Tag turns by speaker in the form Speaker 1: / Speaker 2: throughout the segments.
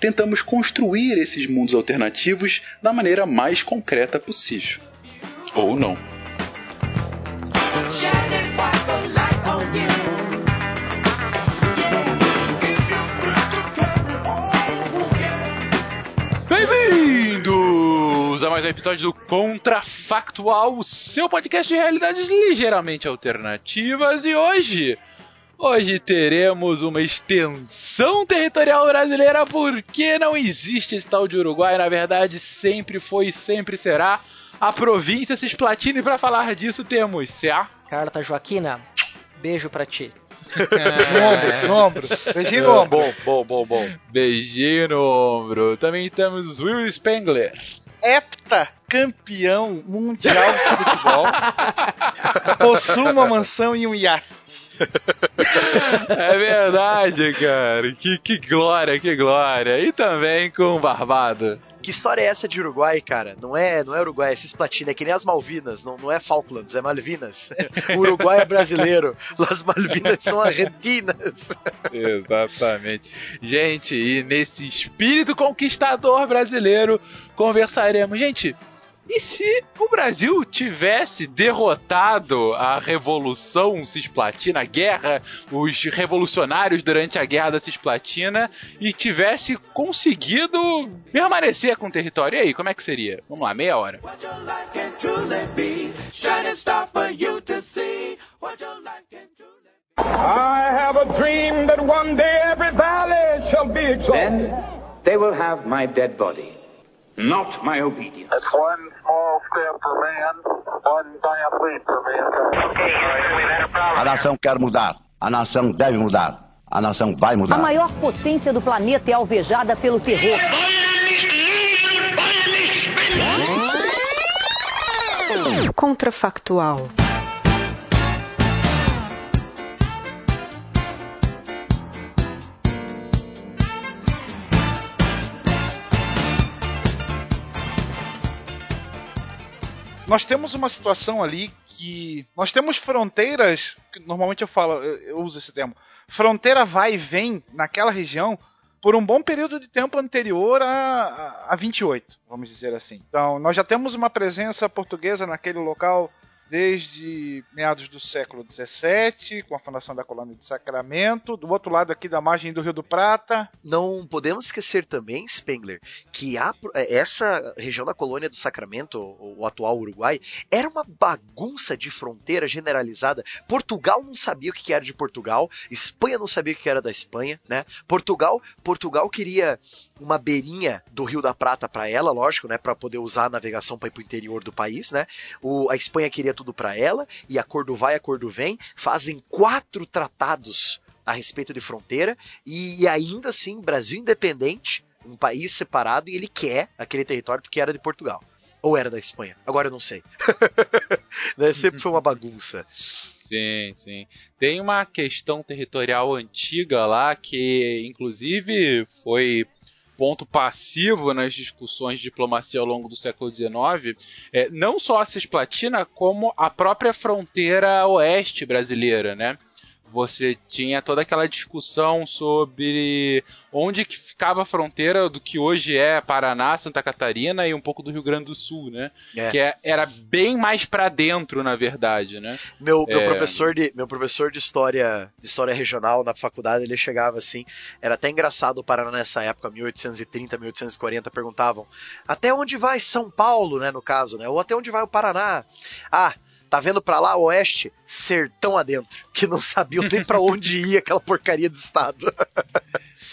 Speaker 1: tentamos construir esses mundos alternativos da maneira mais concreta possível. Ou não. Bem-vindos a mais um episódio do Contrafactual, o seu podcast de realidades ligeiramente alternativas. E hoje Hoje teremos uma extensão territorial brasileira porque não existe esse tal de Uruguai, na verdade sempre foi e sempre será a província Cisplatina e para falar disso temos C.A.
Speaker 2: Carta Joaquina, beijo pra ti.
Speaker 3: no ombro, no ombro. Beijinho no ombro.
Speaker 1: Bom, bom, bom, bom.
Speaker 3: Beijinho no ombro. Também temos Will Spengler.
Speaker 4: Hepta campeão mundial de futebol. Possui uma mansão e um iate
Speaker 3: é verdade, cara. Que, que glória, que glória. E também com Barbado.
Speaker 5: Que história é essa de Uruguai, cara? Não é, não é Uruguai, é Cisplatina, é que nem as Malvinas, não, não é Falklands, é Malvinas. O Uruguai é brasileiro, as Malvinas são argentinas.
Speaker 3: Exatamente. Gente, e nesse espírito conquistador brasileiro, conversaremos. Gente, e se o Brasil tivesse derrotado a Revolução Cisplatina, a guerra, os revolucionários durante a Guerra da Cisplatina, e tivesse conseguido permanecer com o território? E aí, como é que seria? Vamos lá, meia hora. I have a dream that one day every valley shall be exalted. Then they will have my dead body. Not my obedience. That's one small step for man, one giant leap for mankind. A nação quer mudar. A nação deve mudar. A nação vai mudar.
Speaker 6: A maior potência do planeta é alvejada pelo terror.
Speaker 7: Contrafactual.
Speaker 4: Nós temos uma situação ali que nós temos fronteiras, normalmente eu falo, eu uso esse termo, fronteira vai e vem naquela região por um bom período de tempo anterior a, a, a 28, vamos dizer assim. Então, nós já temos uma presença portuguesa naquele local desde meados do século XVII, com a fundação da colônia de Sacramento, do outro lado aqui da margem do Rio do Prata.
Speaker 5: Não podemos esquecer também, Spengler, que a, é, essa região da colônia do Sacramento, o atual Uruguai, era uma bagunça de fronteira generalizada. Portugal não sabia o que era de Portugal, Espanha não sabia o que era da Espanha, né? Portugal, Portugal queria uma beirinha do Rio da Prata para ela, lógico, né, para poder usar a navegação para ir pro interior do país, né? O, a Espanha queria tudo para ela e a Cordo vai, a Cordo vem, fazem quatro tratados a respeito de fronteira e, e ainda assim Brasil independente, um país separado e ele quer aquele território porque era de Portugal. Ou era da Espanha? Agora eu não sei. né? Sempre foi uma bagunça.
Speaker 3: Sim, sim. Tem uma questão territorial antiga lá que, inclusive, foi ponto passivo nas discussões de diplomacia ao longo do século XIX, é, não só a Cisplatina, como a própria fronteira oeste brasileira, né?
Speaker 1: Você tinha toda aquela discussão sobre onde que ficava a fronteira do que hoje é Paraná, Santa Catarina e um pouco do Rio Grande do Sul, né?
Speaker 5: É.
Speaker 1: Que é- era bem mais pra dentro, na verdade, né?
Speaker 5: Meu, meu,
Speaker 1: É.
Speaker 5: professor de, meu professor de história, de história regional na faculdade, ele chegava assim, era até engraçado o Paraná nessa época, 1830, 1840, perguntavam, até onde vai São Paulo, né, no caso, né, ou até onde vai o Paraná? Ah, tá vendo pra lá, oeste? Sertão adentro, que não sabiam nem pra onde ia aquela porcaria de estado.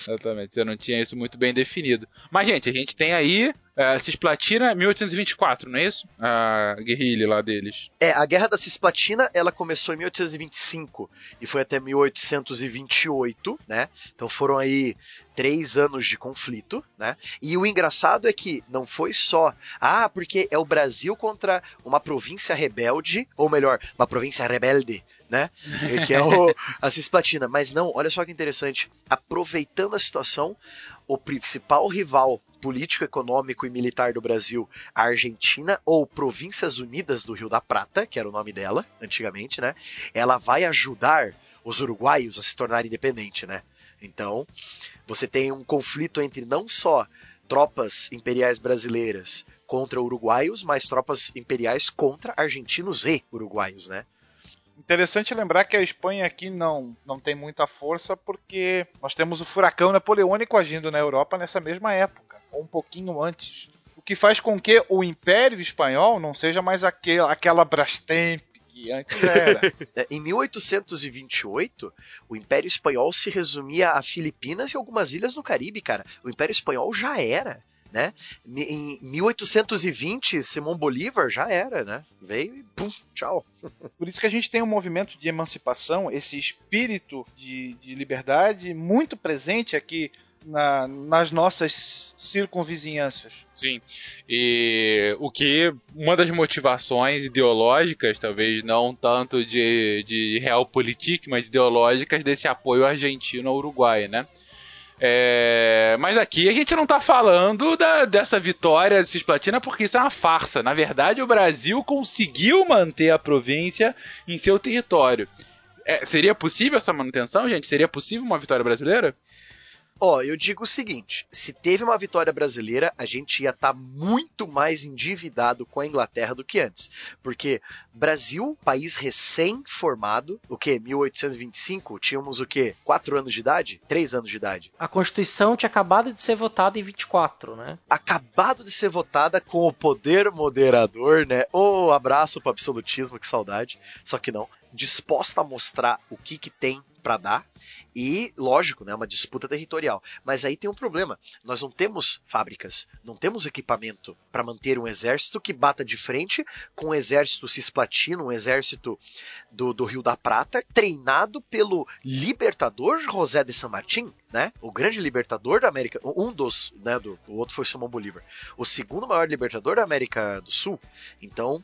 Speaker 1: Exatamente, você não tinha isso muito bem definido. Mas, gente, a gente tem aí uh, Cisplatina 1824, não é isso? A guerrilha lá deles.
Speaker 5: É, a Guerra da Cisplatina, ela começou em 1825 e foi até 1828, né? Então foram aí três anos de conflito, né? E o engraçado é que não foi só, ah, porque é o Brasil contra uma província rebelde, ou melhor, uma província rebelde, né? Que é o, a Cisplatina. Mas não, olha só que interessante. Aproveitando a situação, o principal rival político, econômico e militar do Brasil, a Argentina, ou Províncias Unidas do Rio da Prata, que era o nome dela antigamente, né? Ela vai ajudar os uruguaios a se tornarem independentes, né? Então, você tem um conflito entre não só tropas imperiais brasileiras contra uruguaios, mas tropas imperiais contra argentinos e uruguaios, né?
Speaker 4: Interessante lembrar que a Espanha aqui não, não tem muita força porque nós temos o furacão napoleônico agindo na Europa nessa mesma época, ou um pouquinho antes. O que faz com que o Império Espanhol não seja mais aquele, aquela Brastemp que antes era.
Speaker 5: É, Em 1828, o Império Espanhol se resumia a Filipinas e algumas ilhas no Caribe, cara. O Império Espanhol já era, né? Em 1820, Simão Bolívar já era, né? Veio e pum, tchau.
Speaker 4: Por isso que a gente tem um movimento de emancipação, esse espírito de, de liberdade muito presente aqui na- nas nossas circunvizinhanças.
Speaker 1: Sim. E o que uma das motivações ideológicas, talvez não tanto de, de realpolitik, mas ideológicas desse apoio argentino ao Uruguai, né? É, mas aqui a gente não tá falando da- dessa vitória de Cisplatina porque isso é uma farsa. Na verdade, o Brasil conseguiu manter a província em seu território. É, seria possível essa manutenção, gente? Seria possível uma vitória brasileira?
Speaker 5: Ó, eu digo o seguinte: se teve uma vitória brasileira, a gente ia estar muito mais endividado com a Inglaterra do que antes. Porque Brasil, país recém-formado, o que? 1825? Tínhamos o quê? Quatro anos de idade? Três anos de idade.
Speaker 2: A Constituição tinha acabado de ser votada em 24, né?
Speaker 5: acabado de ser votada com o poder moderador, né? Ô, abraço pro absolutismo, que saudade. Só que não. Disposta a mostrar o que, que tem pra dar. E, lógico, né, uma disputa territorial. Mas aí tem um problema. Nós não temos fábricas, não temos equipamento para manter um exército que bata de frente com um exército cisplatino, um exército do, do Rio da Prata, treinado pelo libertador José de San Martín, né? O grande libertador da América, um dos, né, do, o outro foi Simão Bolívar. O segundo maior libertador da América do Sul. Então,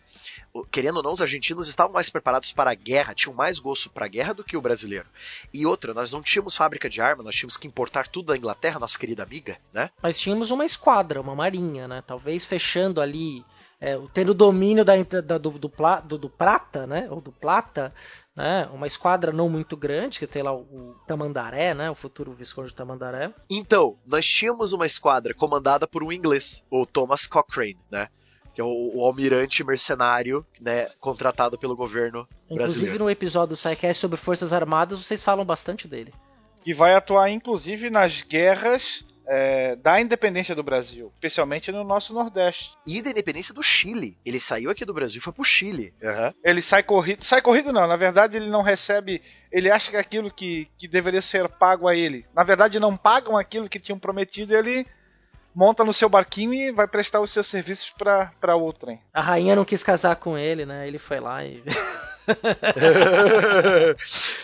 Speaker 5: querendo ou não, os argentinos estavam mais preparados para a guerra, tinham mais gosto para a guerra do que o brasileiro. E outra, nós não tínhamos fábrica de arma, nós tínhamos que importar tudo da Inglaterra, nossa querida amiga, né?
Speaker 2: Mas tínhamos uma esquadra, uma marinha, né? Talvez fechando ali, é, tendo domínio da, da- do, do, do- do prata, né? Ou do plata, né? Uma esquadra não muito grande, que tem lá o, o Tamandaré, né? O futuro Visconde Tamandaré.
Speaker 5: Então, nós tínhamos uma esquadra comandada por um inglês, o Thomas Cochrane, né? Que é o, o almirante mercenário, né, contratado pelo governo
Speaker 2: Inclusive
Speaker 5: brasileiro.
Speaker 2: no episódio do SciCast sobre Forças Armadas, vocês falam bastante dele.
Speaker 4: que vai atuar inclusive nas guerras é, da independência do Brasil, especialmente no nosso Nordeste.
Speaker 5: E da independência do Chile. Ele saiu aqui do Brasil e foi pro Chile. Aham.
Speaker 4: Ele sai corrido, sai corrido não, na verdade ele não recebe, ele acha que aquilo que, que deveria ser pago a ele, na verdade não pagam aquilo que tinham prometido, ele monta no seu barquinho e vai prestar os seus serviços pra pra outrem.
Speaker 2: A rainha não quis casar com ele, né? Ele foi lá e.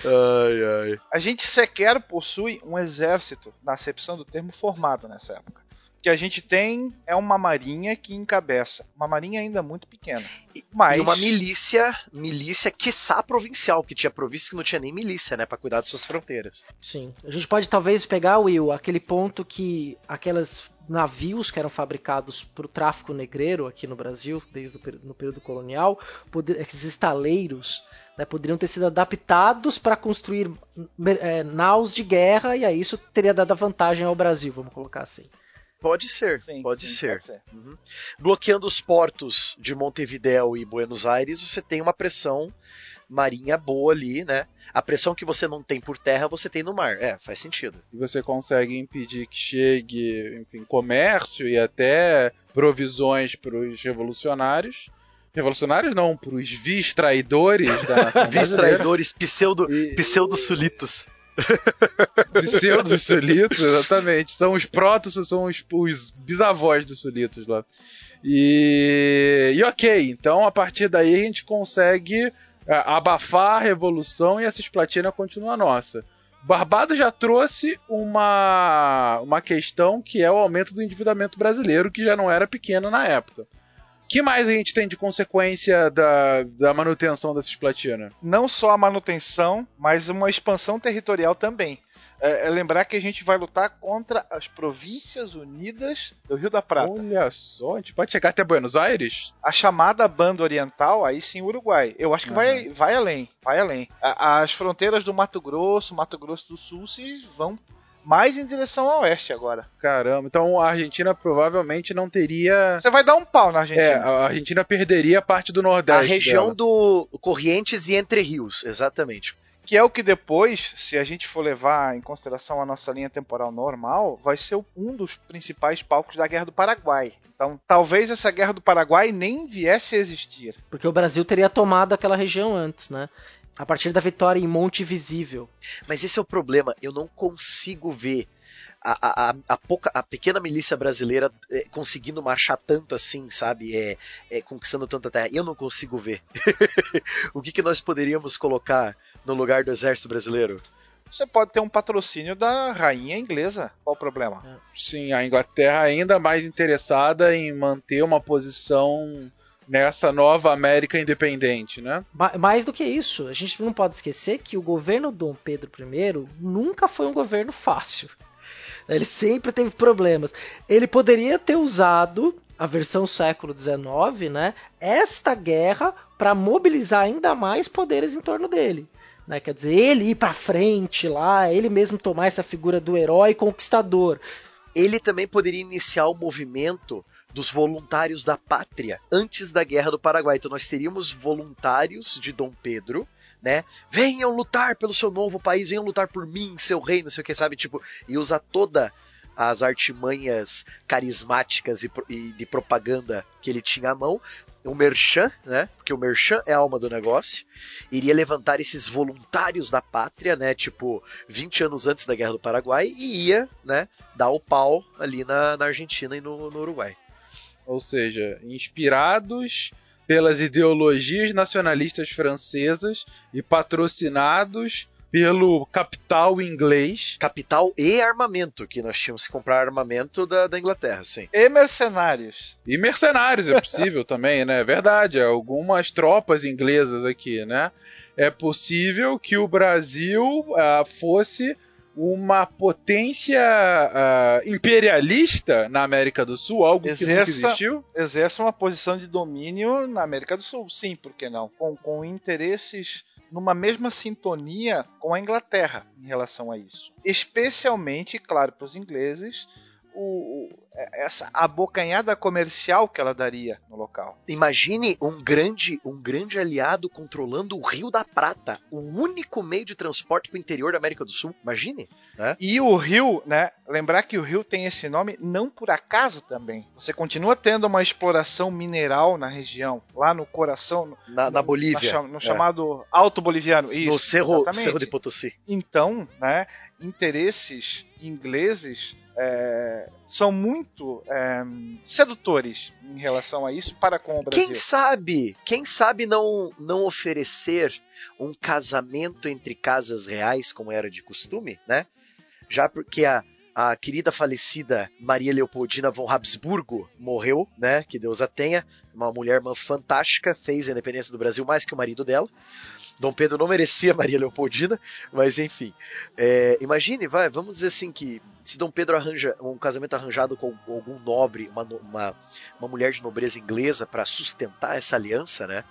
Speaker 5: ai, ai.
Speaker 4: A gente sequer possui um exército, na acepção do termo, formado nessa época. que a gente tem é uma marinha que encabeça. Uma marinha ainda muito pequena.
Speaker 5: E,
Speaker 4: Mas
Speaker 5: e uma milícia, milícia quiçá provincial, que tinha província que não tinha nem milícia, né, para cuidar de suas fronteiras.
Speaker 2: Sim. A gente pode talvez pegar, Will, aquele ponto que aquelas navios que eram fabricados para o tráfico negreiro aqui no Brasil, desde o período, no período colonial, poder, esses estaleiros, né, poderiam ter sido adaptados para construir é, naus de guerra e aí isso teria dado vantagem ao Brasil, vamos colocar assim.
Speaker 5: Pode ser,
Speaker 4: Sim,
Speaker 5: pode,
Speaker 4: sim,
Speaker 5: ser.
Speaker 4: pode ser.
Speaker 5: Uhum. Bloqueando os portos de Montevidéu e Buenos Aires, você tem uma pressão marinha boa ali, né? A pressão que você não tem por terra, você tem no mar. É, faz sentido.
Speaker 1: E você consegue impedir que chegue, enfim, comércio e até provisões para os revolucionários. Revolucionários não, para os vis traidores da
Speaker 5: Vis traidores, pseudo,
Speaker 1: E-
Speaker 5: pseudo-sulitos.
Speaker 1: Pseudos sulitos, exatamente. São os protos, são os, os bisavós dos sulitos lá. E, e ok, então a partir daí a gente consegue abafar a revolução e a Cisplatina continua nossa. Barbados já trouxe uma, uma questão que é o aumento do endividamento brasileiro, que já não era pequeno na época. Que mais a gente tem de consequência da, da manutenção da Cisplatina?
Speaker 4: não só a manutenção, mas uma expansão territorial também. É, é lembrar que a gente vai lutar contra as Províncias Unidas do Rio da Prata.
Speaker 1: Olha só, a gente pode chegar até Buenos Aires?
Speaker 4: A chamada Banda Oriental, aí sim, Uruguai. Eu acho que vai, vai além, vai além. A- as fronteiras do Mato Grosso, Mato Grosso do Sul, se vão mais em direção ao oeste agora.
Speaker 1: Caramba, então a Argentina provavelmente não teria.
Speaker 4: Você vai dar um pau na
Speaker 1: É,
Speaker 4: Argentina.
Speaker 1: a Argentina perderia parte do
Speaker 5: A
Speaker 1: Nordeste.
Speaker 5: região
Speaker 1: dela.
Speaker 5: do Corrientes e Entre Rios, exatamente.
Speaker 4: Que é o que depois, se a gente for levar em consideração a nossa linha temporal normal, vai ser um dos principais palcos da Guerra do Paraguai. Então, talvez essa Guerra do Paraguai nem viesse a existir.
Speaker 2: Porque o Brasil teria tomado aquela região antes, né? A partir da vitória em Monte Visível.
Speaker 5: Mas esse é o problema, eu não consigo ver a, a, a, pouca, a pequena milícia brasileira é, conseguindo marchar tanto assim, sabe? É, é, conquistando tanta terra. Eu não consigo ver. o que, que nós poderíamos colocar no lugar do exército brasileiro?
Speaker 4: Você pode ter um patrocínio da rainha inglesa. Qual o problema?
Speaker 1: Sim, a Inglaterra ainda mais interessada em manter uma posição nessa nova América independente, né?
Speaker 2: Ma- Mais do que isso, a gente não pode esquecer que o governo Dom Pedro I nunca foi um governo fácil. Ele sempre teve problemas. Ele poderia ter usado a versão século XIX, né? Esta guerra para mobilizar ainda mais poderes em torno dele. Né? Quer dizer, ele ir para frente lá, ele mesmo tomar essa figura do herói conquistador.
Speaker 5: Ele também poderia iniciar o movimento dos voluntários da pátria antes da Guerra do Paraguai. Então nós teríamos voluntários de Dom Pedro, né? Venham lutar pelo seu novo país, venham lutar por mim, seu rei, não sei o que, sabe? Tipo, e usar toda as artimanhas carismáticas e, e de propaganda que ele tinha à mão, o Merchan, né? Porque o Merchan é a alma do negócio, iria levantar esses voluntários da pátria, né? Tipo, 20 anos antes da Guerra do Paraguai, e ia, né? Dar o pau ali na, na Argentina e no, no Uruguai.
Speaker 1: Ou seja, inspirados pelas ideologias nacionalistas francesas e patrocinados pelo capital inglês.
Speaker 5: Capital e armamento, que nós tínhamos que comprar armamento da, da Inglaterra, sim.
Speaker 4: E mercenários.
Speaker 1: E mercenários, é possível também, né? É verdade, algumas tropas inglesas aqui, né? É possível que o Brasil ah, fosse uma potência ah, imperialista na América do Sul, algo que nunca
Speaker 4: Exerça-
Speaker 1: existiu.
Speaker 4: Exerce uma posição de domínio na América do Sul. Sim, por que não? Com, com interesses numa mesma sintonia com a Inglaterra em relação a isso. Especialmente, claro, para os ingleses, o, o- essa abocanhada comercial que ela daria no local.
Speaker 5: Imagine um grande, um grande aliado controlando o Rio da Prata, o único meio de transporte para o interior da América do Sul. Imagine.
Speaker 4: E o rio, né? Lembrar que o rio tem esse nome não por acaso também. Você continua tendo uma exploração mineral na região, lá no coração, no,
Speaker 5: Na, na
Speaker 4: no-
Speaker 5: Bolívia.
Speaker 4: cha- no
Speaker 5: É.
Speaker 4: chamado Alto Boliviano. Isso,
Speaker 5: no Cerro. Cerro de Potosí.
Speaker 4: Então, né, interesses ingleses é, são muito é, sedutores em relação a isso para com o Brasil.
Speaker 5: Quem sabe, quem sabe não, não oferecer um casamento entre casas reais, como era de costume, né? Já porque a, a querida falecida Maria Leopoldina von Habsburgo morreu, né? Que Deus a tenha. Uma mulher fantástica, fez a independência do Brasil mais que o marido dela. Dom Pedro não merecia Maria Leopoldina, mas enfim. É, imagine, vai, vamos dizer assim que se Dom Pedro arranja um casamento arranjado com algum nobre, uma, uma, uma mulher de nobreza inglesa para sustentar essa aliança, né?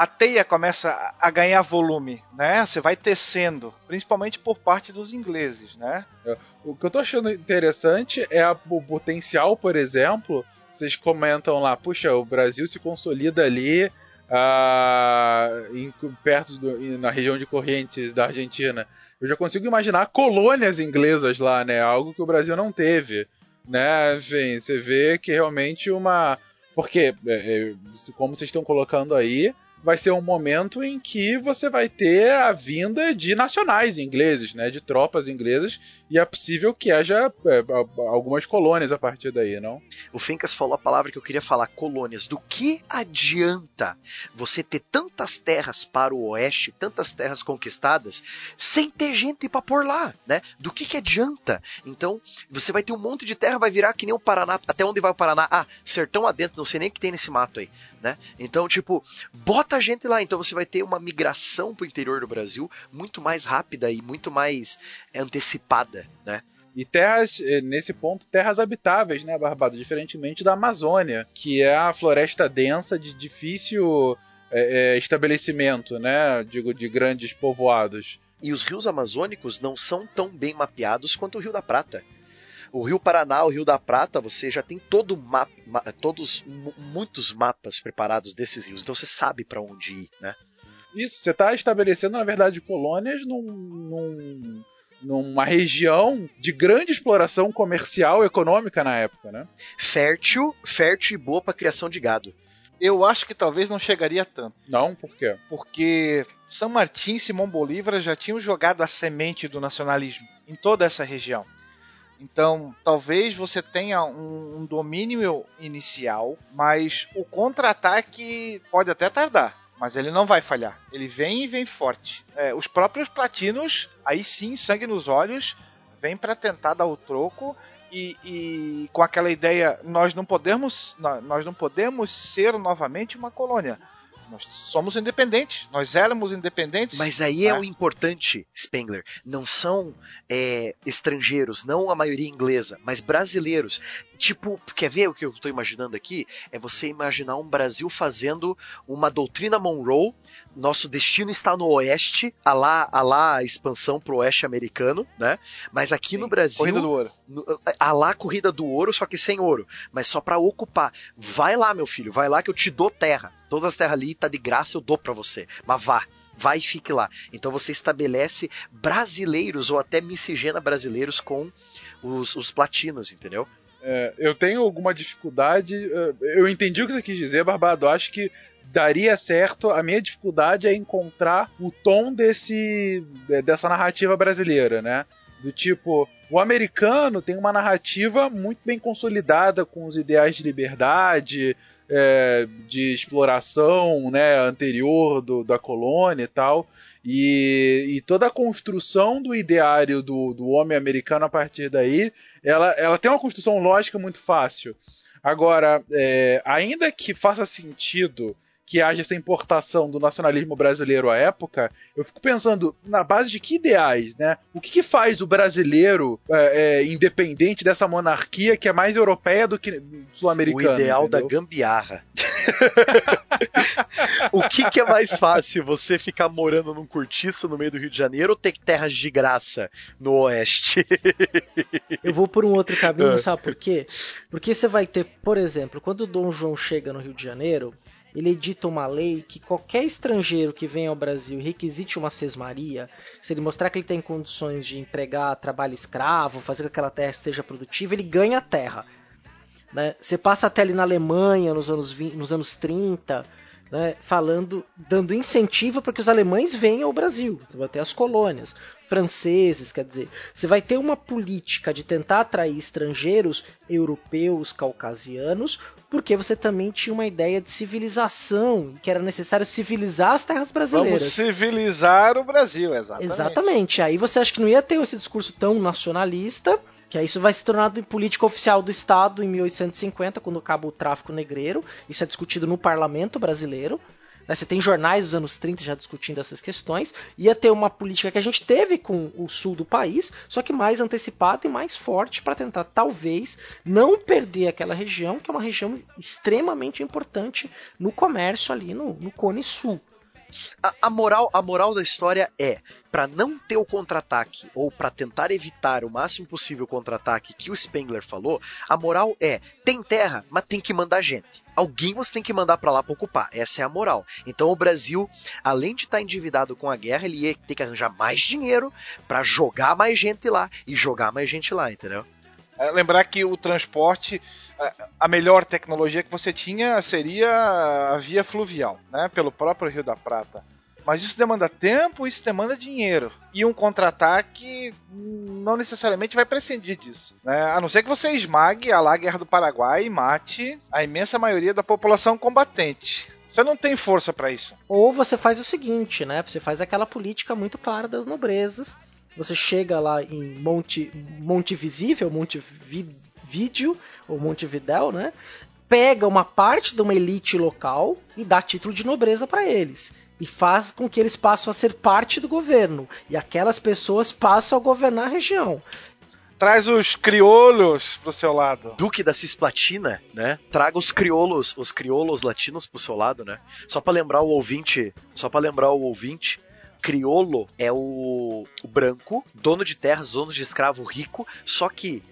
Speaker 4: a teia começa a ganhar volume, né? Você vai tecendo, principalmente por parte dos ingleses, né?
Speaker 1: É, o que eu tô achando interessante é a, o potencial, por exemplo, vocês comentam lá, puxa, o Brasil se consolida ali ah, em, perto do, na região de Correntes da Argentina. Eu já consigo imaginar colônias inglesas lá, né? Algo que o Brasil não teve, né? Enfim, você vê que realmente uma porque, é, é, como vocês estão colocando aí, vai ser um momento em que você vai ter a vinda de nacionais ingleses, né, de tropas inglesas, e é possível que haja é, algumas colônias a partir daí, não?
Speaker 5: O Fincas falou a palavra que eu queria falar, colônias. Do que adianta você ter tantas terras para o oeste, tantas terras conquistadas, sem ter gente para pôr lá, né? Do que que adianta? Então, você vai ter um monte de terra, vai virar que nem o Paraná, até onde vai o Paraná? Ah, sertão adentro, não sei nem o que tem nesse mato aí, né? Então, tipo, bota bota gente lá. Então você vai ter uma migração para o interior do Brasil muito mais rápida e muito mais antecipada, né?
Speaker 1: E terras, eh, nesse ponto, terras habitáveis, né, Barbado? Diferentemente da Amazônia, que é a floresta densa de difícil é, é, estabelecimento, né? Digo, de grandes povoados.
Speaker 5: E os rios amazônicos não são tão bem mapeados quanto o Rio da Prata. O Rio Paraná, o Rio da Prata, você já tem todo mapa, todos muitos mapas preparados desses rios, então você sabe para onde ir, né?
Speaker 1: Isso, você está estabelecendo, na verdade, colônias num, num, numa região de grande exploração comercial e econômica na época, né?
Speaker 5: Fértil, fértil e boa para criação de gado.
Speaker 4: Eu acho que talvez não chegaria tanto.
Speaker 1: Não, por quê?
Speaker 4: Porque São Martim e Simão Bolívar já tinham jogado a semente do nacionalismo em toda essa região. Então, talvez você tenha um, um domínio inicial, mas o contra-ataque pode até tardar. Mas ele não vai falhar. Ele vem e vem forte. É, os próprios platinos, aí sim, sangue nos olhos, vem para tentar dar o troco e, e, com aquela ideia nós não podemos nós não podemos ser novamente uma colônia nós somos independentes. Nós éramos independentes.
Speaker 5: Mas aí é, é o importante, Spengler. Não são é, estrangeiros, não a maioria inglesa, mas brasileiros. Tipo, quer ver o que eu estou imaginando aqui? É você imaginar um Brasil fazendo uma doutrina Monroe nosso destino está no oeste, a lá, a lá a expansão pro oeste americano, né? Mas aqui Sim, no Brasil.
Speaker 4: Corrida do ouro.
Speaker 5: A lá corrida do ouro, só que sem ouro. Mas só para ocupar. Vai lá, meu filho, vai lá que eu te dou terra. Todas as terras ali tá de graça, eu dou para você. Mas vá vai e fique lá. Então você estabelece brasileiros ou até miscigena brasileiros com os, os platinos, entendeu?
Speaker 1: É, eu tenho alguma dificuldade. É, eu entendi o que você quis dizer, Barbado. Acho que daria certo. A minha dificuldade é encontrar o tom desse dessa narrativa brasileira, né? Do tipo, o americano tem uma narrativa muito bem consolidada com os ideais de liberdade, é, de exploração né, anterior do, da colônia e tal. E, e, toda a construção do ideário do, do homem americano a partir daí, ela, ela tem uma construção lógica muito fácil. Agora, é, ainda que faça sentido que haja essa importação do nacionalismo brasileiro à época, eu fico pensando na base de que ideais, né? O que, que faz o brasileiro é, é, independente dessa monarquia que é mais europeia do que sul-americana?
Speaker 5: O ideal
Speaker 1: entendeu?
Speaker 5: da gambiarra. o que, que é mais fácil, você ficar morando num cortiço no meio do Rio de Janeiro ou ter terras de graça no oeste?
Speaker 2: eu vou por um outro caminho, ah. sabe por quê? Porque você vai ter, por exemplo, quando o Dom João chega no Rio de Janeiro, ele edita uma lei que qualquer estrangeiro que venha ao Brasil e requisite uma sesmaria, se ele mostrar que ele tem condições de empregar trabalho escravo, fazer com que aquela terra esteja produtiva, ele ganha a terra. Né? Você passa até ali na Alemanha nos anos, 20, nos anos 30, né, falando, dando incentivo para que os alemães venham ao Brasil. Você vai ter as colônias, franceses, quer dizer, você vai ter uma política de tentar atrair estrangeiros europeus, caucasianos, porque você também tinha uma ideia de civilização, que era necessário civilizar as terras brasileiras.
Speaker 4: Vamos civilizar o Brasil, exatamente.
Speaker 2: Exatamente. Aí você acha que não ia ter esse discurso tão nacionalista, Que aí isso vai se tornar política oficial do Estado em 1850, quando acaba o tráfico negreiro. Isso é discutido no parlamento brasileiro. Né? Você tem jornais dos anos 30 já discutindo essas questões. Ia ter uma política que a gente teve com o sul do país, só que mais antecipada e mais forte para tentar, talvez, não perder aquela região, que é uma região extremamente importante no comércio ali no, no Cone Sul.
Speaker 5: A, a, moral, a moral da história é, para não ter o contra-ataque ou para tentar evitar o máximo possível o contra-ataque que o Spengler falou, a moral é, tem terra, mas tem que mandar gente. Alguém você tem que mandar para lá para ocupar. Essa é a moral. Então o Brasil, além de estar tá endividado com a guerra, ele ia ter que arranjar mais dinheiro para jogar mais gente lá e jogar mais gente lá, entendeu?
Speaker 4: É, lembrar que o transporte, a melhor tecnologia que você tinha seria a via fluvial, né? Pelo próprio Rio da Prata. Mas isso demanda tempo, isso demanda dinheiro. E um contra-ataque não necessariamente vai prescindir disso. Né? A não ser que você esmague a lá Guerra do Paraguai e mate a imensa maioria da população combatente. Você não tem força para isso.
Speaker 2: Ou você faz o seguinte, né? Você faz aquela política muito clara das nobrezas você chega lá em Monte, Monte Visível, Monte Vídeo, ou Monte Videl, né? Pega uma parte de uma elite local e dá título de nobreza para eles. E faz com que eles passem a ser parte do governo. E aquelas pessoas passam a governar a região
Speaker 4: traz os crioulos pro seu lado.
Speaker 5: Duque da Cisplatina, né? Traga os crioulos, os crioulos latinos pro seu lado, né? Só para lembrar o ouvinte, só para lembrar o ouvinte, criolo é o, o branco, dono de terras, dono de escravo rico, só que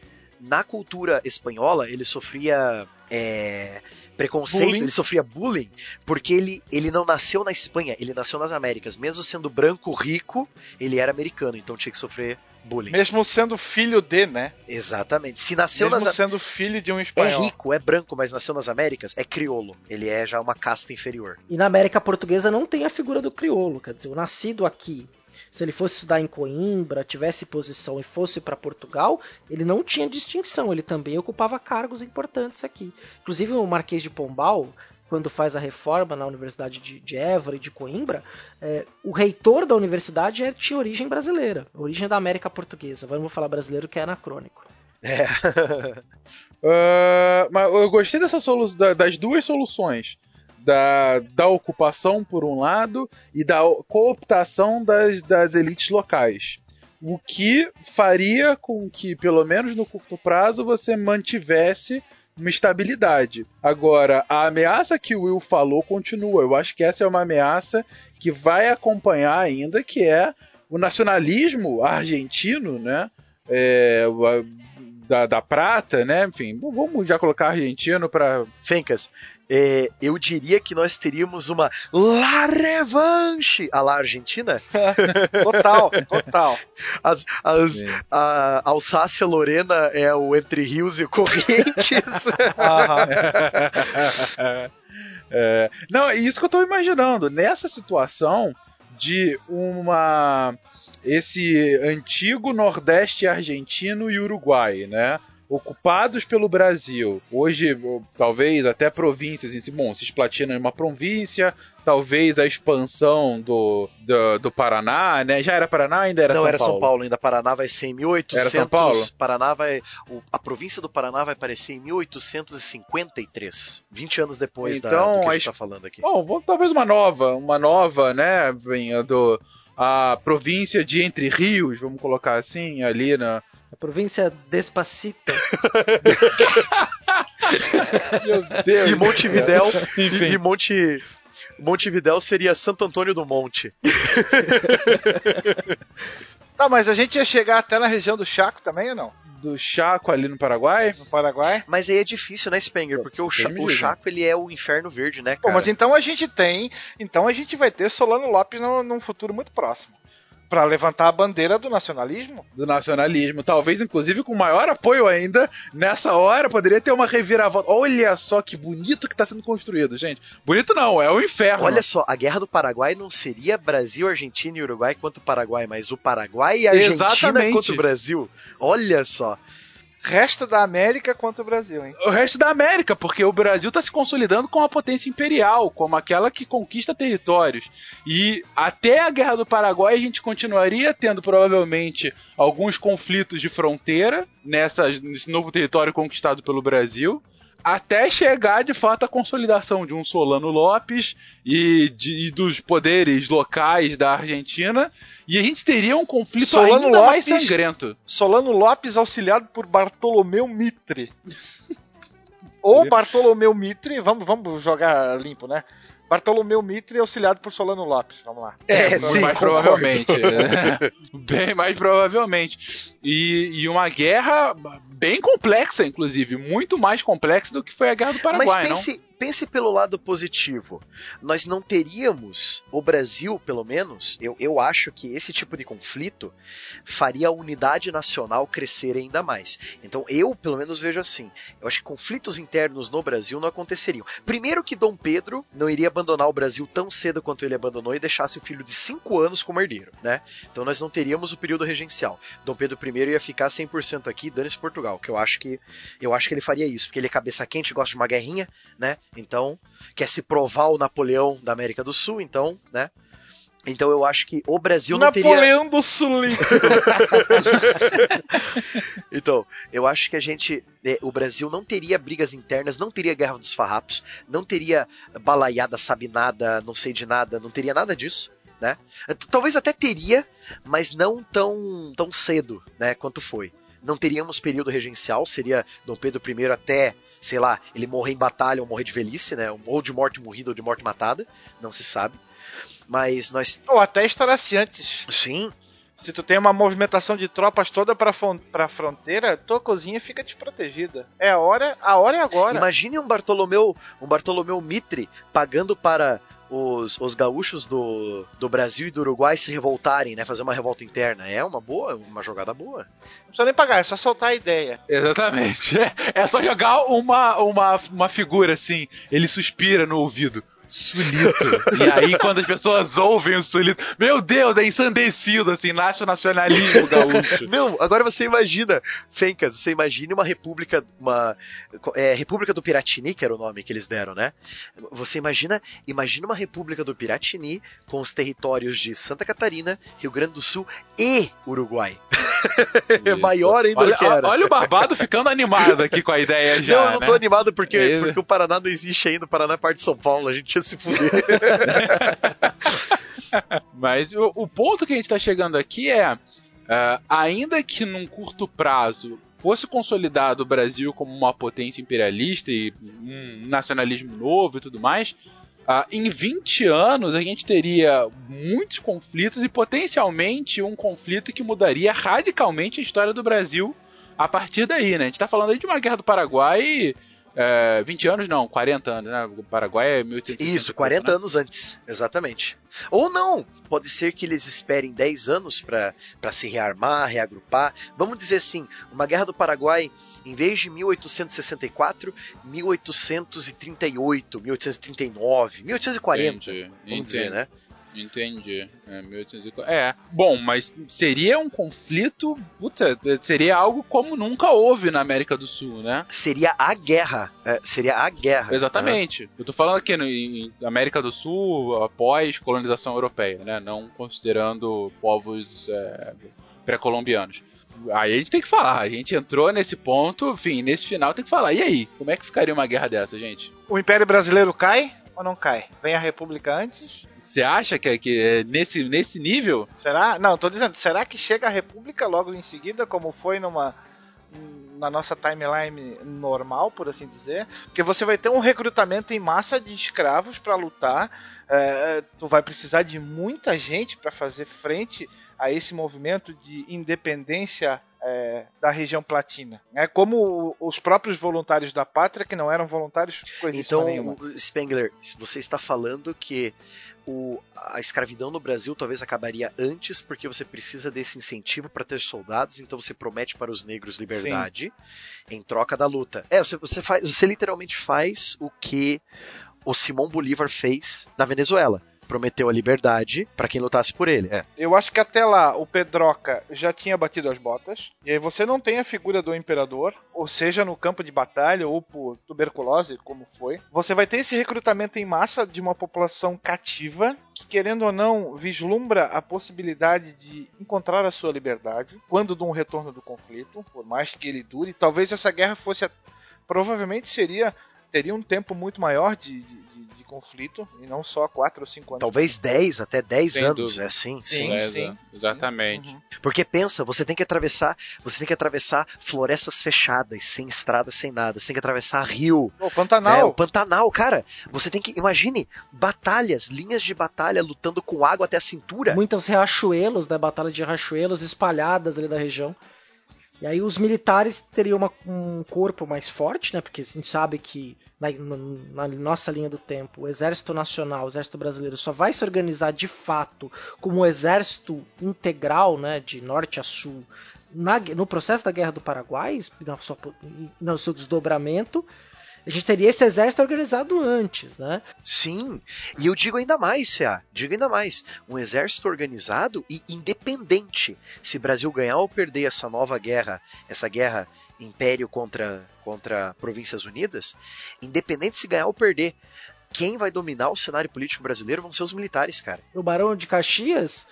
Speaker 5: na cultura espanhola ele sofria é, preconceito, bullying. ele sofria bullying, porque ele, ele não nasceu na Espanha, ele nasceu nas Américas. Mesmo sendo branco, rico, ele era americano, então tinha que sofrer bullying.
Speaker 4: Mesmo sendo filho de, né?
Speaker 5: Exatamente. Se nasceu
Speaker 4: Mesmo
Speaker 5: nas
Speaker 4: sendo filho de um espanhol.
Speaker 5: É rico, é branco, mas nasceu nas Américas, é criolo. Ele é já uma casta inferior.
Speaker 2: E na América Portuguesa não tem a figura do criolo, quer dizer, o nascido aqui se ele fosse estudar em Coimbra, tivesse posição e fosse para Portugal, ele não tinha distinção, ele também ocupava cargos importantes aqui. Inclusive o Marquês de Pombal, quando faz a reforma na Universidade de, de Évora e de Coimbra, é, o reitor da universidade é, tinha origem brasileira, origem da América Portuguesa. Vamos falar brasileiro que é anacrônico.
Speaker 1: É. uh, mas eu gostei dessa solu das duas soluções. Da, da ocupação por um lado e da cooptação das, das elites locais. O que faria com que, pelo menos no curto prazo, você mantivesse uma estabilidade. Agora, a ameaça que o Will falou continua. Eu acho que essa é uma ameaça que vai acompanhar ainda, que é o nacionalismo argentino, né? É, da, da prata, né? Enfim, vamos já colocar argentino para.
Speaker 5: Fencas, é, eu diria que nós teríamos uma La Revanche à la Argentina.
Speaker 4: total, total.
Speaker 5: As, as, a Alsácia Lorena é o Entre Rios e Correntes.
Speaker 1: é, não, é isso que eu estou imaginando. Nessa situação de uma esse antigo Nordeste argentino e Uruguai, né? Ocupados pelo Brasil. Hoje, talvez até províncias, bom, Cisplatina é uma província, talvez a expansão do, do, do, Paraná, né? Já era Paraná ainda era
Speaker 5: Não,
Speaker 1: São
Speaker 5: era
Speaker 1: Paulo?
Speaker 5: São Paulo, ainda Paraná vai ser em 1800.
Speaker 1: Era São Paulo?
Speaker 5: Paraná vai, o, a província do Paraná vai aparecer em 1853, 20 anos depois então, da, do que a gente está falando aqui.
Speaker 1: Bom, talvez uma nova, uma nova, né, venha do a província de Entre Rios, vamos colocar assim, ali na,
Speaker 2: a província Despacita.
Speaker 5: Meu Deus. E Montevidéu. e, e Monte. Montevidéu seria Santo Antônio do Monte.
Speaker 4: Tá, mas a gente ia chegar até na região do Chaco também ou não?
Speaker 1: Do Chaco ali no Paraguai?
Speaker 4: No Paraguai.
Speaker 5: Mas aí é difícil, né, Spenger? Porque o, Cha o Chaco ele é o inferno verde, né, cara?
Speaker 4: Pô, mas então a gente tem. Então a gente vai ter Solano Lopes no, num futuro muito próximo para levantar a bandeira do nacionalismo.
Speaker 1: Do nacionalismo, talvez inclusive com maior apoio ainda. Nessa hora poderia ter uma reviravolta. Olha só que bonito que está sendo construído, gente. Bonito não, é o inferno.
Speaker 5: Olha só, a guerra do Paraguai não seria Brasil, Argentina e Uruguai contra o Paraguai, mas o Paraguai e a Argentina Exatamente. contra o Brasil. Olha só.
Speaker 4: Resto da América contra o Brasil, hein?
Speaker 1: O resto da América, porque o Brasil está se consolidando como uma potência imperial, como aquela que conquista territórios. E até a Guerra do Paraguai a gente continuaria tendo provavelmente alguns conflitos de fronteira nessa, nesse novo território conquistado pelo Brasil até chegar de fato à consolidação de um Solano Lopes e, de, e dos poderes locais da Argentina, e a gente teria um conflito
Speaker 4: Solano
Speaker 1: ainda mais
Speaker 4: Lopes-
Speaker 1: sangrento.
Speaker 4: Solano Lopes auxiliado por Bartolomeu Mitre. Ou Bartolomeu Mitre, vamos, vamos jogar limpo, né? Bartolomeu Mitre auxiliado por Solano Lopes, vamos lá.
Speaker 5: É,
Speaker 1: Muito
Speaker 5: sim,
Speaker 1: mais provavelmente. bem mais provavelmente. E, e uma guerra bem complexa, inclusive. Muito mais complexa do que foi a Guerra do Paraguai,
Speaker 5: Mas
Speaker 1: não?
Speaker 5: Pense, pelo lado positivo. Nós não teríamos, o Brasil, pelo menos, eu, eu acho que esse tipo de conflito faria a unidade nacional crescer ainda mais. Então eu, pelo menos, vejo assim. Eu acho que conflitos internos no Brasil não aconteceriam. Primeiro que Dom Pedro não iria abandonar o Brasil tão cedo quanto ele abandonou e deixasse o filho de 5 anos como herdeiro, né? Então nós não teríamos o período regencial. Dom Pedro I ia ficar 100% aqui, dane-se Portugal, que eu acho que eu acho que ele faria isso, porque ele é cabeça quente, gosta de uma guerrinha, né? Então, quer se provar o Napoleão da América do Sul, então, né? Então eu acho que o Brasil não teria.
Speaker 4: Napoleão do Sulito.
Speaker 5: Então, eu acho que a gente. é, o Brasil não teria brigas internas, não teria guerra dos farrapos, não teria balaiada, sabe nada, não sei de nada, não teria nada disso. Né? Talvez até teria, mas não tão, tão cedo né, quanto foi. Não teríamos período regencial, seria Dom Pedro I até, sei lá, ele morrer em batalha ou morrer de velhice, né? Ou de morte morrida ou de morte matada, não se sabe. Mas nós.
Speaker 4: Ou até estourasse antes.
Speaker 5: Sim,
Speaker 4: Se tu tem uma movimentação de tropas toda pra, pra fronteira, tua cozinha fica desprotegida. É a hora, a hora é agora.
Speaker 5: Imagine um Bartolomeu, um Bartolomeu Mitre pagando para os, os gaúchos do, do Brasil e do Uruguai se revoltarem, né? Fazer uma revolta interna. É uma boa, uma jogada boa.
Speaker 4: Não precisa nem pagar, é só soltar a ideia.
Speaker 1: Exatamente. É, é só jogar uma, uma, uma figura assim, ele suspira no ouvido. Sulito. e aí, quando as pessoas ouvem o Sulito, meu Deus, é ensandecido, assim, nasce o nacionalismo gaúcho.
Speaker 5: Meu, agora você imagina, Fencas, você imagine uma república, uma é, República do Piratini, que era o nome que eles deram, né? Você imagina, imagina uma República do Piratini com os territórios de Santa Catarina, Rio Grande do Sul e Uruguai. É maior ainda
Speaker 1: olha,
Speaker 5: do que era.
Speaker 1: olha o Barbado ficando animado aqui com a ideia já.
Speaker 5: não, eu não
Speaker 1: né?
Speaker 5: tô animado porque,
Speaker 1: É.
Speaker 5: porque o Paraná não existe ainda, o Paraná é parte de São Paulo, a gente ia se fuder.
Speaker 1: Mas o, o ponto que a gente está chegando aqui é, ah, ainda que num curto prazo fosse consolidado o Brasil como uma potência imperialista e um nacionalismo novo e tudo mais, ah, em 20 anos a gente teria muitos conflitos e potencialmente um conflito que mudaria radicalmente a história do Brasil a partir daí, né? A gente tá falando aí de uma guerra do Paraguai. É, 20 anos não, 40 anos, né? O Paraguai é 1860.
Speaker 5: Isso, 40 anos antes, exatamente. Ou não, pode ser que eles esperem 10 anos para se rearmar, reagrupar. Vamos dizer assim, uma guerra do Paraguai, em vez de 1864, 1838, 1839, 1840,
Speaker 1: Entendi,
Speaker 5: vamos
Speaker 1: entendi.
Speaker 5: dizer, né?
Speaker 1: Entendi. É, 1840. É. Bom, mas seria um conflito. Puta, seria algo como nunca houve na América do Sul, né?
Speaker 5: Seria a guerra, é, seria a guerra.
Speaker 1: Exatamente. Eu tô falando aqui no, em América do Sul após colonização europeia, né? Não considerando povos é, pré-colombianos. Aí a gente tem que falar, a gente entrou nesse ponto, enfim, nesse final tem que falar. E aí, como é que ficaria uma guerra dessa, gente?
Speaker 4: O Império Brasileiro cai ou não cai? Vem a República antes?
Speaker 1: Você acha que, é- que é nesse, nesse nível?
Speaker 4: Será? Não, tô dizendo, será que chega a República logo em seguida, como foi numa na nossa timeline normal, por assim dizer? Porque você vai ter um recrutamento em massa de escravos para lutar. é, tu vai precisar de muita gente para fazer frente a esse movimento de independência é, da região platina. É como os próprios voluntários da pátria, que não eram voluntários
Speaker 5: Então,
Speaker 4: nenhuma.
Speaker 5: Spengler, você está falando que o- a escravidão no Brasil talvez acabaria antes porque você precisa desse incentivo para ter soldados, então você promete para os negros liberdade em troca da luta. É, você, você, faz, você literalmente faz o que o Simão Bolívar fez na Venezuela. Prometeu a liberdade para quem lutasse por ele. É.
Speaker 4: Eu acho que até lá o Pedroca já tinha batido as botas. E aí você não tem a figura do imperador, ou seja, no campo de batalha ou por tuberculose, como foi. Você vai ter esse recrutamento em massa de uma população cativa que, querendo ou não, vislumbra a possibilidade de encontrar a sua liberdade quando de um retorno do conflito, por mais que ele dure. Talvez essa guerra fosse. A... Provavelmente seria teria um tempo muito maior de, de, de, de conflito, e não só 4 ou 5 anos.
Speaker 5: Talvez 10, até 10
Speaker 1: Sem
Speaker 5: anos,
Speaker 1: dúvida.
Speaker 5: é sim, sim.
Speaker 4: Sim,
Speaker 1: É,
Speaker 4: sim,
Speaker 1: Exatamente.
Speaker 4: Uhum.
Speaker 5: Porque pensa, você tem que atravessar, você tem que atravessar florestas fechadas, sem estrada, sem nada. Você tem que atravessar rio,
Speaker 4: O
Speaker 5: É,
Speaker 4: Pantanal.
Speaker 5: o Pantanal, cara. Você tem que. Imagine batalhas, linhas de batalha lutando com água até a cintura.
Speaker 2: Muitas riachuelos, né? Batalha de riachuelos espalhadas ali da região. E aí os militares teriam uma- um corpo mais forte, né? Porque a gente sabe que na, na- nossa linha do tempo, o Exército Nacional, o Exército Brasileiro, só vai se organizar de fato como um exército integral, né? De norte a sul, na no processo da Guerra do Paraguai, na sua no seu desdobramento. A gente teria esse exército organizado antes, né?
Speaker 5: Sim. E eu digo ainda mais, CA. Digo ainda mais. Um exército organizado e independente. Se Brasil ganhar ou perder essa nova guerra, essa guerra império contra, contra Províncias Unidas, independente se ganhar ou perder, quem vai dominar o cenário político brasileiro vão ser os militares, cara.
Speaker 2: o Barão de Caxias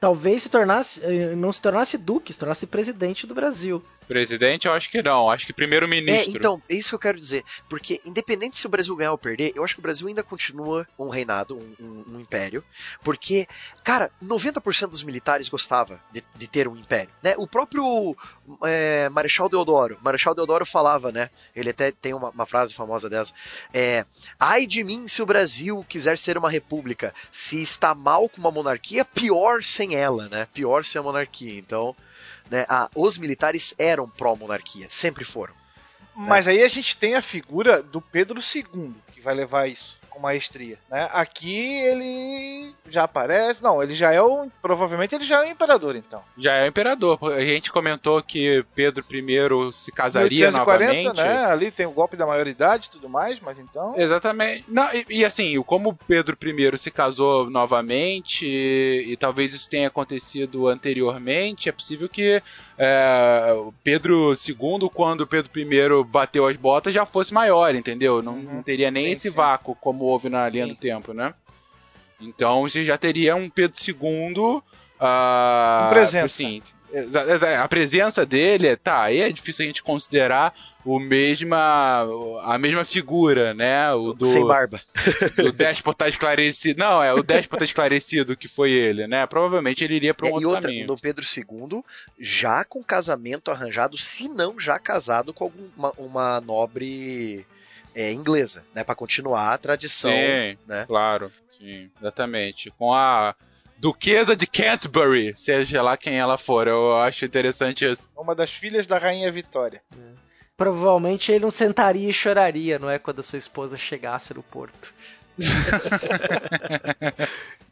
Speaker 2: talvez se tornasse eh, não se tornasse duque, se tornasse presidente do Brasil.
Speaker 1: Presidente, eu acho que não. Acho que
Speaker 5: É,
Speaker 1: primeiro-ministro.
Speaker 5: então, é isso que eu quero dizer. Porque, independente se o Brasil ganhar ou perder, eu acho que o Brasil ainda continua um reinado, um, um- um império. Porque, cara, 90% dos militares gostava de, de ter um império. Né? O próprio é, Marechal Deodoro, Marechal Deodoro falava, né? Ele até tem uma, uma frase famosa dessa. É, Ai de mim se o Brasil quiser ser uma república. Se está mal com uma monarquia, pior sem ela, né? Pior sem a monarquia. Então, né, os militares eram pró-monarquia, sempre foram.
Speaker 4: Mas aí a gente tem a figura do Pedro II, que vai levar isso com maestria. Né? Aqui ele já aparece. Não, ele já é o. Provavelmente ele já é o imperador, então.
Speaker 1: Já é o imperador. A gente comentou que Pedro I se casaria
Speaker 4: 1840,
Speaker 1: novamente.
Speaker 4: né? Ali tem o golpe da maioridade e tudo mais, mas então.
Speaker 1: Exatamente. Não, e, e assim, como Pedro I se casou novamente, e, e talvez isso tenha acontecido anteriormente, é possível que é, Pedro II, quando Pedro I bateu as botas, já fosse maior, entendeu? Não,
Speaker 4: Uhum.
Speaker 1: não teria nem
Speaker 4: Sim,
Speaker 1: esse
Speaker 4: sim.
Speaker 1: vácuo como houve na linha
Speaker 4: Sim.
Speaker 1: do tempo, né? Então você já teria um Pedro II. ah,
Speaker 4: Com presença.
Speaker 1: Assim, a presença dele, tá, aí é difícil a gente considerar o mesma, a mesma figura, né? O do,
Speaker 5: Sem barba.
Speaker 1: do déspota esclarecido. Não, é o déspota esclarecido que foi ele, né? Provavelmente ele iria para um
Speaker 5: É, e
Speaker 1: outro
Speaker 5: outra,
Speaker 1: caminho.
Speaker 5: no Pedro II, já com casamento arranjado, se não já casado com alguma uma nobre é, inglesa, né, para continuar a tradição,
Speaker 1: Sim,
Speaker 5: né?
Speaker 1: claro. Sim, exatamente. Com a Duquesa de Canterbury, seja lá quem ela for. Eu acho interessante isso.
Speaker 4: Uma das filhas da Rainha Vitória.
Speaker 2: Provavelmente ele não sentaria e choraria, não é? Quando a sua esposa chegasse no porto.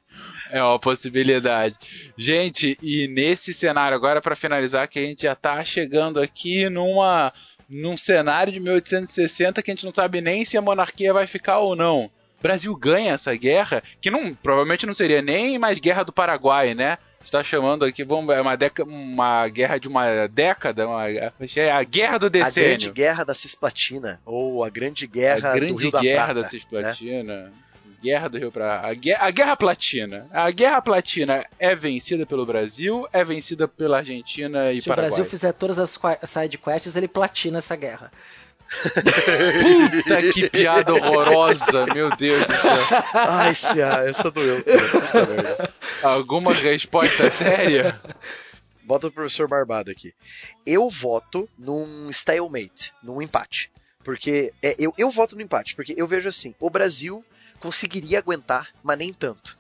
Speaker 1: É uma possibilidade. Gente, e nesse cenário, agora para finalizar, que a gente já tá chegando aqui numa num cenário de 1860 que a gente não sabe nem se a monarquia vai ficar ou não. O Brasil ganha essa guerra, que não provavelmente não seria nem mais guerra do Paraguai, né? Está chamando aqui, vamos, é uma, deca, uma guerra de uma década, uma, é a guerra do
Speaker 5: A grande
Speaker 1: decênio.
Speaker 5: guerra da Cisplatina, ou a grande guerra
Speaker 1: a
Speaker 5: do
Speaker 1: grande
Speaker 5: Rio da
Speaker 1: guerra
Speaker 5: Prata,
Speaker 1: da Cisplatina. Guerra do Rio Prata. A, guerra, a Guerra Platina. A Guerra Platina é vencida pelo Brasil, é vencida pela Argentina e
Speaker 2: Se o
Speaker 1: Paraguai.
Speaker 2: Brasil fizer todas as side quests, ele platina essa guerra.
Speaker 1: Puta que piada horrorosa, meu Deus do céu.
Speaker 5: Ai, Cia, essa doeu.
Speaker 1: Alguma resposta séria?
Speaker 5: Bota o professor Barbado aqui. Eu voto num stalemate, num empate. Porque é, eu, eu voto no empate, porque eu vejo assim, o Brasil conseguiria aguentar, mas nem tanto.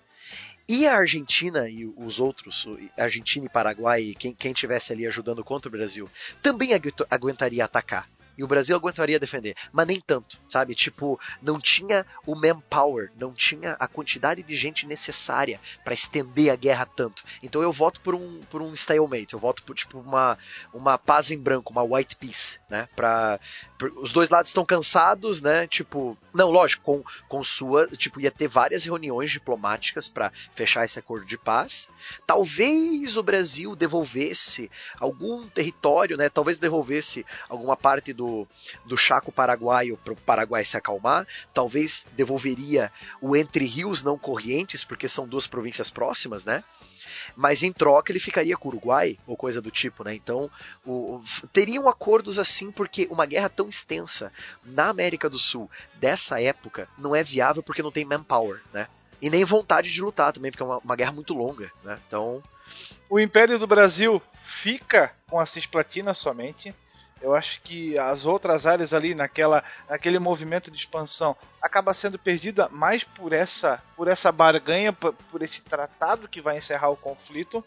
Speaker 5: E a Argentina e os outros, Argentina e Paraguai, quem, quem tivesse ali ajudando contra o Brasil, também agu- aguentaria atacar. E o Brasil aguentaria defender, mas nem tanto, sabe? Tipo, não tinha o manpower, não tinha a quantidade de gente necessária para estender a guerra tanto. Então eu voto por um, por um stalemate, eu voto por tipo uma, uma paz em branco, uma white peace, né? Por, os dois lados estão cansados, né? Tipo, não, lógico, com, com sua, tipo, ia ter várias reuniões diplomáticas para fechar esse acordo de paz. Talvez o Brasil devolvesse algum território, né? Talvez devolvesse alguma parte do, do Chaco paraguaio para o Paraguai se acalmar. Talvez devolveria o Entre Rios não correntes, porque são duas províncias próximas, né? Mas em troca ele ficaria com o Uruguai, ou coisa do tipo, né? Então, o, teriam acordos assim, porque uma guerra tão extensa na América do Sul dessa época não é viável porque não tem manpower, né? E nem vontade de lutar também, porque é uma, uma guerra muito longa, né? Então.
Speaker 4: O Império do Brasil fica com a Cisplatina somente. Eu acho que as outras áreas ali naquela, naquele movimento de expansão acaba sendo perdida mais por essa por essa barganha, por, por esse tratado que vai encerrar o conflito,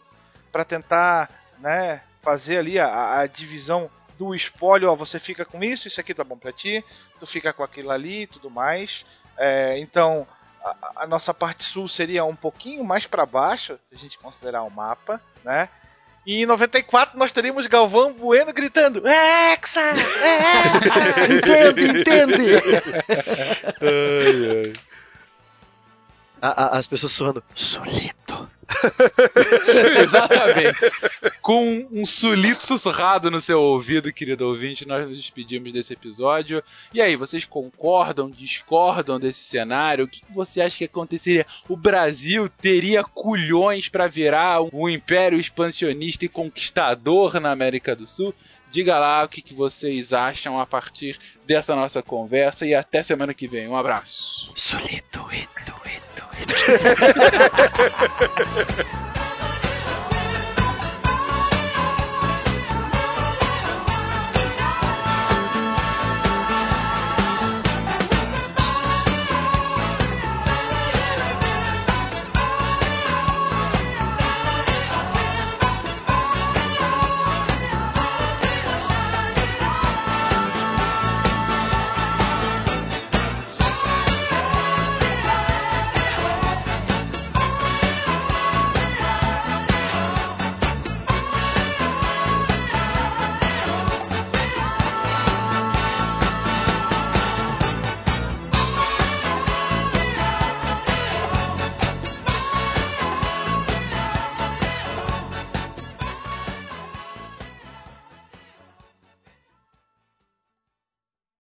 Speaker 4: para tentar, né, fazer ali a, a divisão do espólio. Ó, você fica com isso, isso aqui tá bom para ti, tu fica com aquilo ali, e tudo mais. É, então a, a, nossa parte sul seria um pouquinho mais para baixo, se a gente considerar o mapa, né? E em 94 nós teríamos Galvão Bueno gritando: Hexa! Hexa!
Speaker 2: entende, entende!
Speaker 5: ai, ai. A, a, as pessoas suando.
Speaker 1: Exatamente. Com um sulito sussurrado no seu ouvido, querido ouvinte, nós nos despedimos desse episódio. E aí, vocês concordam, discordam desse cenário? O que você acha que aconteceria? O Brasil teria culhões para virar um império expansionista e conquistador na América do Sul? Diga lá o que, vocês acham a partir dessa nossa conversa e até semana que vem. Um abraço.
Speaker 5: Solito, ito, ito, ito.